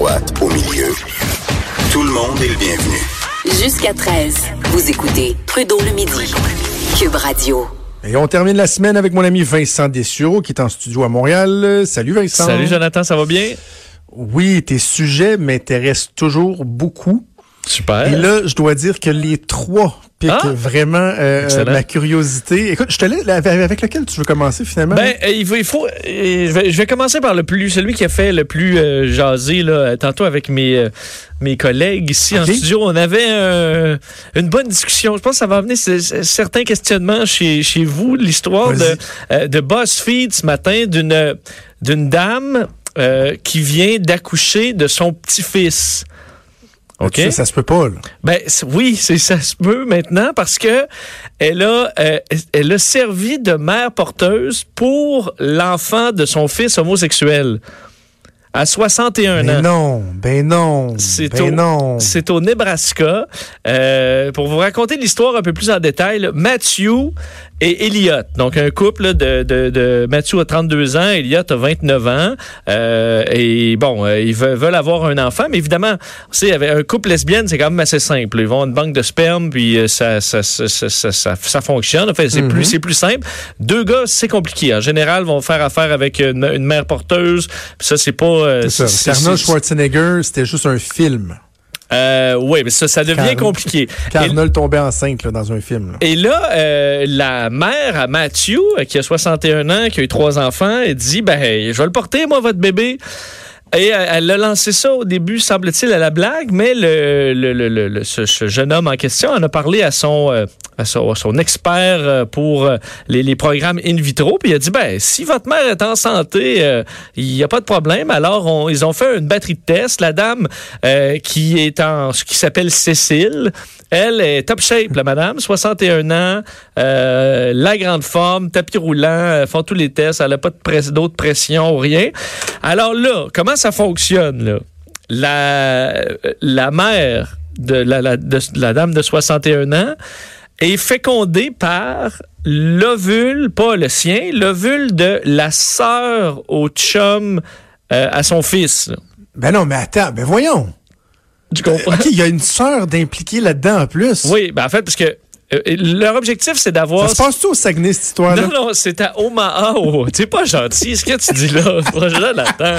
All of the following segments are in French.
droite, au milieu. Tout le monde est le bienvenu. Jusqu'à 13, vous écoutez Trudeau le midi. Cube Radio. Et on termine la semaine avec mon ami Vincent Dessureau qui est en studio à Montréal. Salut Vincent. Salut Jonathan, ça va bien? Oui, tes sujets m'intéressent toujours beaucoup. Super. Et là, je dois dire que les trois piquent Ah! vraiment euh, Excellent. ma curiosité. Écoute, je te laisse avec lequel tu veux commencer finalement? Ben, euh, il faut, il faut euh, je, vais, je vais commencer par le plus, celui qui a fait le plus euh, jaser là, euh, tantôt avec mes euh, mes collègues ici en studio. On avait euh, une bonne discussion. Je pense que ça va amener certains questionnements chez, chez vous. L'histoire de, euh, de BuzzFeed ce matin d'une d'une dame euh, qui vient d'accoucher de son petit-fils. OK? ça, ça se peut pas. Là. Ben oui, c'est ça se peut maintenant parce que elle a euh, elle a servi de mère porteuse pour l'enfant de son fils homosexuel à 61 Ben ans. non, ben non, C'est ben au, non. c'est au Nebraska. Euh, pour vous raconter l'histoire un peu plus en détail, là, Matthew et Elliot. Donc, un couple là, de, de, de... Matthew a 32 ans, Elliot a 29 ans. Euh, et bon, euh, ils veulent, veulent avoir un enfant, mais évidemment, vous savez, avec un couple lesbienne, c'est quand même assez simple. Ils vont à une banque de sperme, puis ça, ça, ça, ça, ça, ça- ça fonctionne. En fait, c'est plus, c'est plus simple. Deux gars, c'est compliqué. En général, vont faire affaire avec une, une mère porteuse. Puis ça, c'est pas... euh, C'est ça. Arnold Schwarzenegger, c'était juste un film. euh, oui, mais ça, ça devient Car- compliqué. Et- Arnold tombait enceinte là, dans un film. là. Et là, euh, la mère à Matthew, qui a 61 ans, qui a eu trois enfants, elle dit, ben, je vais le porter, moi, votre bébé. Et elle a lancé ça au début, semble-t-il, à la blague, mais le, ce, ce jeune homme en question en a parlé à son, euh, expert euh, pour euh, les, les programmes in vitro, puis il a dit, ben, si votre mère est en santé, il n'y a pas de problème. Alors, ils ont fait une batterie de tests. La dame qui est en, qui s'appelle Cécile, elle est top shape, la madame, 61 ans, la grande forme, tapis roulant, font tous les tests, elle n'a pas d'autres pressions rien. Alors là, comment ça fonctionne, là? La, la mère de la, la- de la dame de 61 ans est fécondée par l'ovule, pas le sien, l'ovule de la sœur au chum euh, à son fils. là. Ben non, mais attends, ben voyons. Tu comprends? OK, il y a une sœur d'impliquer là-dedans en plus. Oui, ben en fait, parce que euh, leur objectif, c'est d'avoir... Ça se passe-tu au Saguenay, cette histoire-là? Non, non, c'est à Omaha. Oh, c'est pas gentil, ce que tu dis là. Jonathan.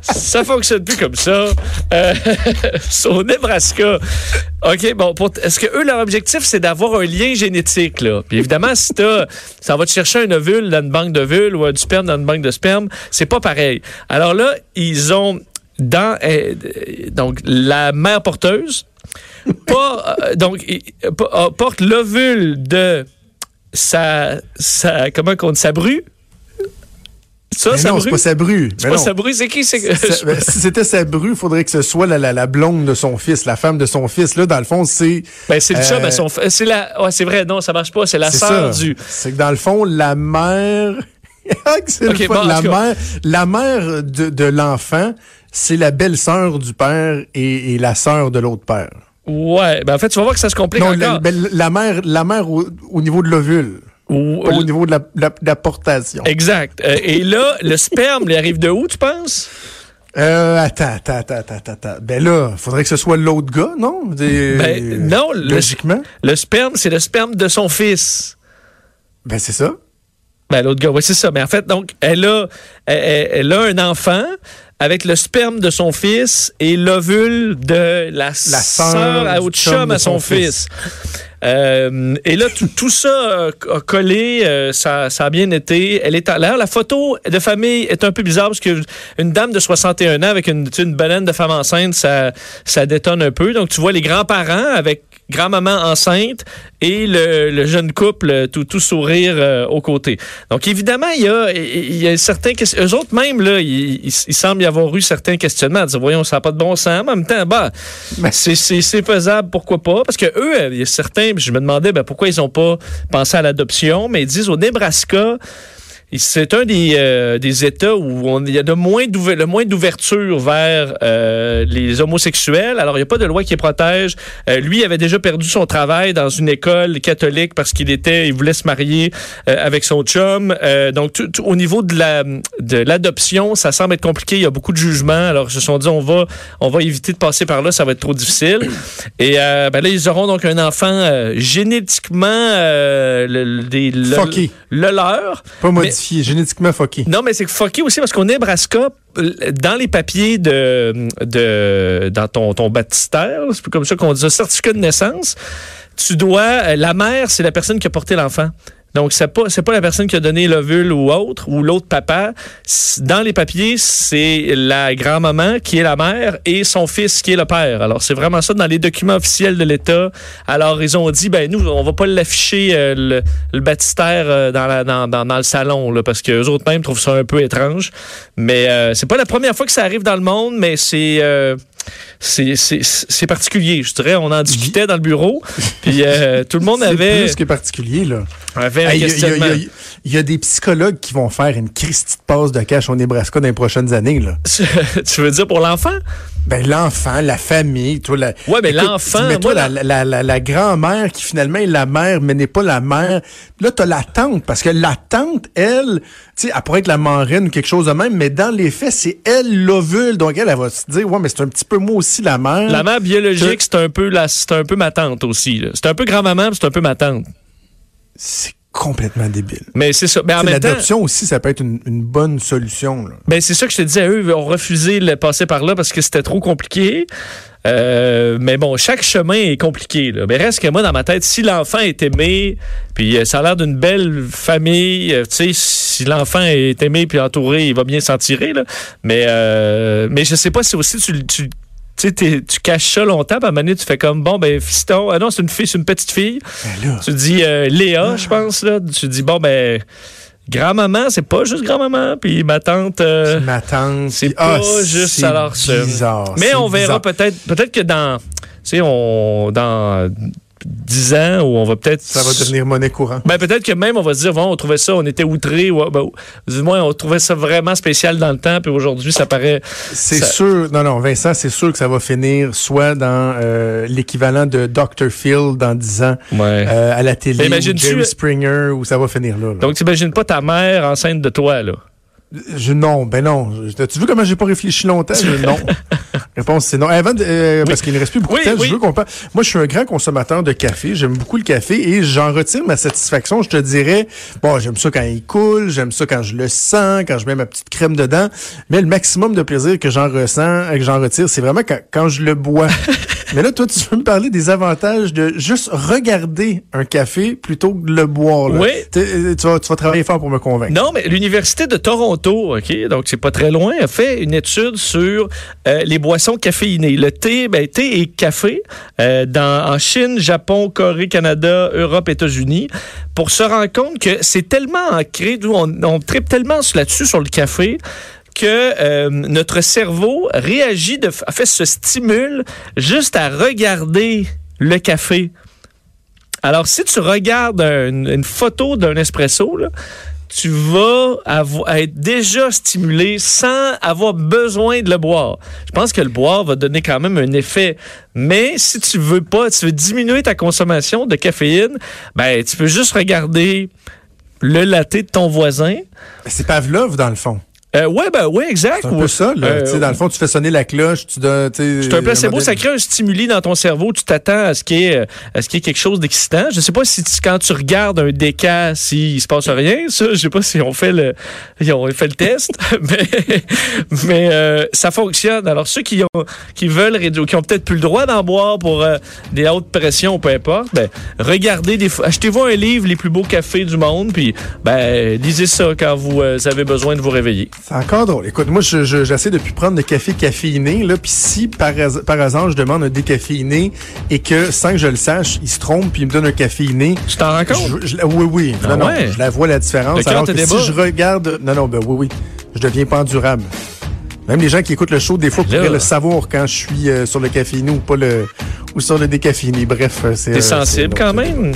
Ça fonctionne plus comme ça. Euh, au Nebraska. OK, bon, pour- est-ce que eux, leur objectif, c'est d'avoir un lien génétique, là? Puis évidemment, si t'as, ça va te chercher un ovule dans une banque d'ovules ou du sperme dans une banque de sperme, c'est pas pareil. Alors là, ils ont dans, euh, donc, la mère porteuse, pas, euh, donc, euh, po- porte l'ovule de sa, sa comment qu'on dit, sa bru? Ça, Mais sa non, c'est pas sa bru. C'est pas non. sa bru, c'est qui? Ben, si c'était sa bru, il faudrait que ce soit la, la, la blonde de son fils, la femme de son fils. Là, dans le fond, c'est. Ben, c'est le Euh, chum à son f- C'est la. Ouais, c'est vrai, non, ça marche pas. C'est la sœur du. C'est que dans le fond, la mère. C'est le Ok, fun. bon, la, mère, la mère de, de l'enfant, c'est la belle-sœur du père et, et la sœur de l'autre père. Ouais, ben en fait, tu vas voir que ça se complique Non, la, encore. ben, la mère, la mère au, au niveau de l'ovule, Ou- au niveau de la, la, portation. Exact. Euh, et là, le sperme, il arrive de où, tu penses? Euh, attends, attends, attends, attends, attends. Ben là, faudrait que ce soit l'autre gars, non? Des- Ben, non, le- Logiquement. Le sperme, c'est le sperme de son fils. Ben, c'est ça. Ben, l'autre gars, oui, c'est ça. Mais en fait, donc, elle a, elle, a un enfant avec le sperme de son fils et l'ovule de la, sœur sœur à autre chum à son, son fils. Euh, et là, tout, tout ça euh, a collé, euh, ça, ça a bien été. Elle est à l'air. La photo de famille est un peu bizarre parce que une dame de 61 ans avec une, une baleine de femme enceinte, ça, ça détonne un peu. Donc, tu vois les grands-parents avec grand-maman enceinte et le, le jeune couple tout, tout sourire euh, aux côtés. Donc, évidemment, il y a, il y a certains... Eux autres, même, là, il, il, il semble y avoir eu certains questionnements. Dire, voyons, ça n'a pas de bon sens. Mais en même temps, bah, c'est- faisable, pourquoi pas? Parce que eux, il y a certains... Je me demandais ben, pourquoi ils n'ont pas pensé à l'adoption, mais ils disent au Nebraska... c'est un des, euh, des États où on, il y a de moins le moins d'ouverture vers euh, les homosexuels. Alors, il n'y a pas de loi qui les protège. Euh, lui avait déjà perdu son travail dans une école catholique parce qu'il était, il voulait se marier euh, avec son chum. Euh, donc, tout- tout- au niveau de la de l'adoption, ça semble être compliqué. Il y a beaucoup de jugements. Alors, ils se sont dit, on va on va éviter de passer par là, ça va être trop difficile. Et euh, ben là, ils auront donc un enfant génétiquement le, des- le-. Le leur. Pas modifié, génétiquement fucké. Non, mais c'est fucké aussi parce qu'au Nebraska, euh, dans les papiers de, de dans ton, ton baptistère, c'est plus comme ça qu'on dit ça, certificat de naissance, tu dois, euh, la mère, c'est la personne qui a porté l'enfant. Donc, c'est pas, c'est pas la personne qui a donné l'ovule ou autre, ou l'autre papa. Dans les papiers, c'est la grand-maman qui est la mère et son fils qui est le père. Alors, c'est vraiment ça dans les documents officiels de l'État. Alors, ils ont dit, ben, nous, on va pas l'afficher, euh, le, le baptistère euh, dans, la, dans, dans, le salon, là, parce que eux autres même trouvent ça un peu étrange. Mais euh, c'est pas la première fois que ça arrive dans le monde, mais c'est... c'est- c'est c'est particulier, je dirais. On en discutait dans le bureau, puis euh, tout le monde C'est avait, plus que particulier, là. avait Hey, y y il y a des psychologues qui vont faire une Christie de passe de cash au Nebraska dans les prochaines années. Là. tu veux dire pour l'enfant? Ben, l'enfant, la famille, toi, la, Ouais, mais Écoute, l'enfant, Mais toi, moi, la, la, la, la grand-mère qui finalement est la mère, mais n'est pas la mère. Là, t'as la tante, parce que la tante, elle, tu sais, elle pourrait être la marraine ou quelque chose de même, mais dans les faits, c'est elle l'ovule. Donc, elle, elle va se dire, ouais, mais c'est un petit peu moi aussi la mère. La mère biologique, c'est un peu la, c'est un peu ma tante aussi. C'est un peu grand-maman, c'est un peu ma tante. C'est complètement débile. Mais c'est ça. Mais en temps, L'adoption aussi, ça peut être une, une bonne solution. Là. ben c'est ça que je te disais. Eux ont refusé de passer par là parce que c'était trop compliqué. Euh, mais bon, chaque chemin est compliqué. Là. Mais reste que moi, dans ma tête, si l'enfant est aimé, puis euh, ça a l'air d'une belle famille, euh, tu sais, si l'enfant est aimé puis entouré, il va bien s'en tirer. Là. Mais, euh, mais je sais pas si aussi tu, tu tu sais, t'es- tu caches ça longtemps, puis à un moment donné, tu fais comme, bon, ben, fiston, ah non, c'est une fille, c'est une petite fille. Ben Tu dis euh, Léa, je pense, là. Tu dis, bon, ben, grand-maman, c'est pas juste grand-maman, puis ma tante. euh, ma tante. c'est puis- pas ah, juste c'est alors ça. bizarre. Mais on verra peut-être, peut-être que dans, tu sais, on, dans 10 ans, où on va peut-être. Ça va devenir monnaie courante. Ben, peut-être que même on va se dire, bon, on trouvait ça, on était outrés, ou, ben, du moins, on trouvait ça vraiment spécial dans le temps, puis aujourd'hui, ça paraît. C'est Ça- sûr, non, non, Vincent, c'est sûr que ça va finir soit dans euh, l'équivalent de Dr. Phil dans 10 ans Ouais. euh, à la télé, ou Jerry Springer, où ça va finir là. là. Donc, t'imagines pas ta mère enceinte de toi, là? Je, non, ben non. Je- Tu vu comment j'ai pas réfléchi longtemps? Je- non. Réponse, c'est non. Eh, Avant de- euh, Parce qu'il ne reste plus beaucoup Oui, de temps, oui. je veux qu'on parle. Moi, je suis un grand consommateur de café. J'aime beaucoup le café et j'en retire ma satisfaction. Je te dirais, bon, j'aime ça quand il coule, j'aime ça quand je le sens, quand je mets ma petite crème dedans. Mais le maximum de plaisir que j'en ressens, euh, que j'en retire, c'est vraiment quand, quand je le bois. Mais là, toi, tu veux me parler des avantages de juste regarder un café plutôt que de le boire. là. Oui. Euh, Tu vas, tu vas travailler fort pour me convaincre. Non, mais l'Université de Toronto, OK, donc c'est pas très loin, a fait une étude sur euh, les boissons caféinées. Le thé, ben, thé et café euh, dans, en Chine, Japon, Corée, Canada, Europe, États-Unis, pour se rendre compte que c'est tellement ancré, on, on tripe tellement là-dessus sur le café que euh, notre cerveau réagit, de, fait, se stimule juste à regarder le café. Alors, si tu regardes un- une photo d'un espresso, tu vas être déjà stimulé sans avoir besoin de le boire. Je pense que le boire va donner quand même un effet. Mais si tu veux pas, tu veux diminuer ta consommation de caféine, ben, tu peux juste regarder le latte de ton voisin. C'est Pavlov, dans le fond. Euh, ouais, ben, ouais, exact. C'est un peu ça, là. euh, Tu sais, dans le fond, tu fais sonner la cloche, tu donnes. C'est un placebo, ça crée un stimuli dans ton cerveau. Tu t'attends à ce qu'il y ait, à ce qu'il y ait quelque chose d'excitant. Je sais pas si tu- quand tu regardes un déca, s'il se passe rien. Ça, je sais pas si on fait le, ils ont fait le test, mais, mais euh, ça fonctionne. Alors ceux qui ont, qui veulent réduire, qui ont peut-être plus le droit d'en boire pour euh, des hautes pressions, peu importe, ben regardez des, achetez-vous un livre les plus beaux cafés du monde, puis ben lisez ça quand vous euh, avez besoin de vous réveiller. C'est encore drôle. Écoute, moi, je- je- j'essaie depuis prendre de café caféiné, là, puis si par, par hasard je demande un décaféiné et que sans que je le sache, il se trompe puis il me donne un caféiné. Tu t'en rends compte? Je, je oui, oui. Ah non, non, je la vois la différence. Alors que si je regarde, non, non, ben oui, oui, je deviens pas endurable. Même les gens qui écoutent le show, des fois, pourraient le savoir quand je suis euh, sur le caféiné ou pas le ou sur le décaféiné. Bref, euh, c'est. T'es euh, sensible quand même?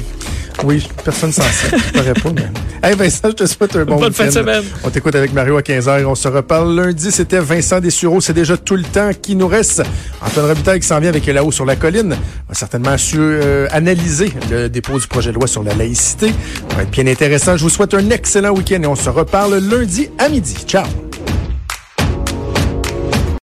Oui, personne sensible. Je pourrais pas, mais... Hey Vincent, je te souhaite un bon Bonne fin de semaine. On t'écoute avec Mario à 15h. On se reparle lundi. C'était Vincent Dessureau. C'est déjà tout le temps qui nous reste. Antoine Robitaille qui s'en vient avec là-haut sur la colline. On va certainement su, euh, analyser le dépôt du projet de loi sur la laïcité. Ça va être bien intéressant. Je vous souhaite un excellent week-end et on se reparle lundi à midi. Ciao!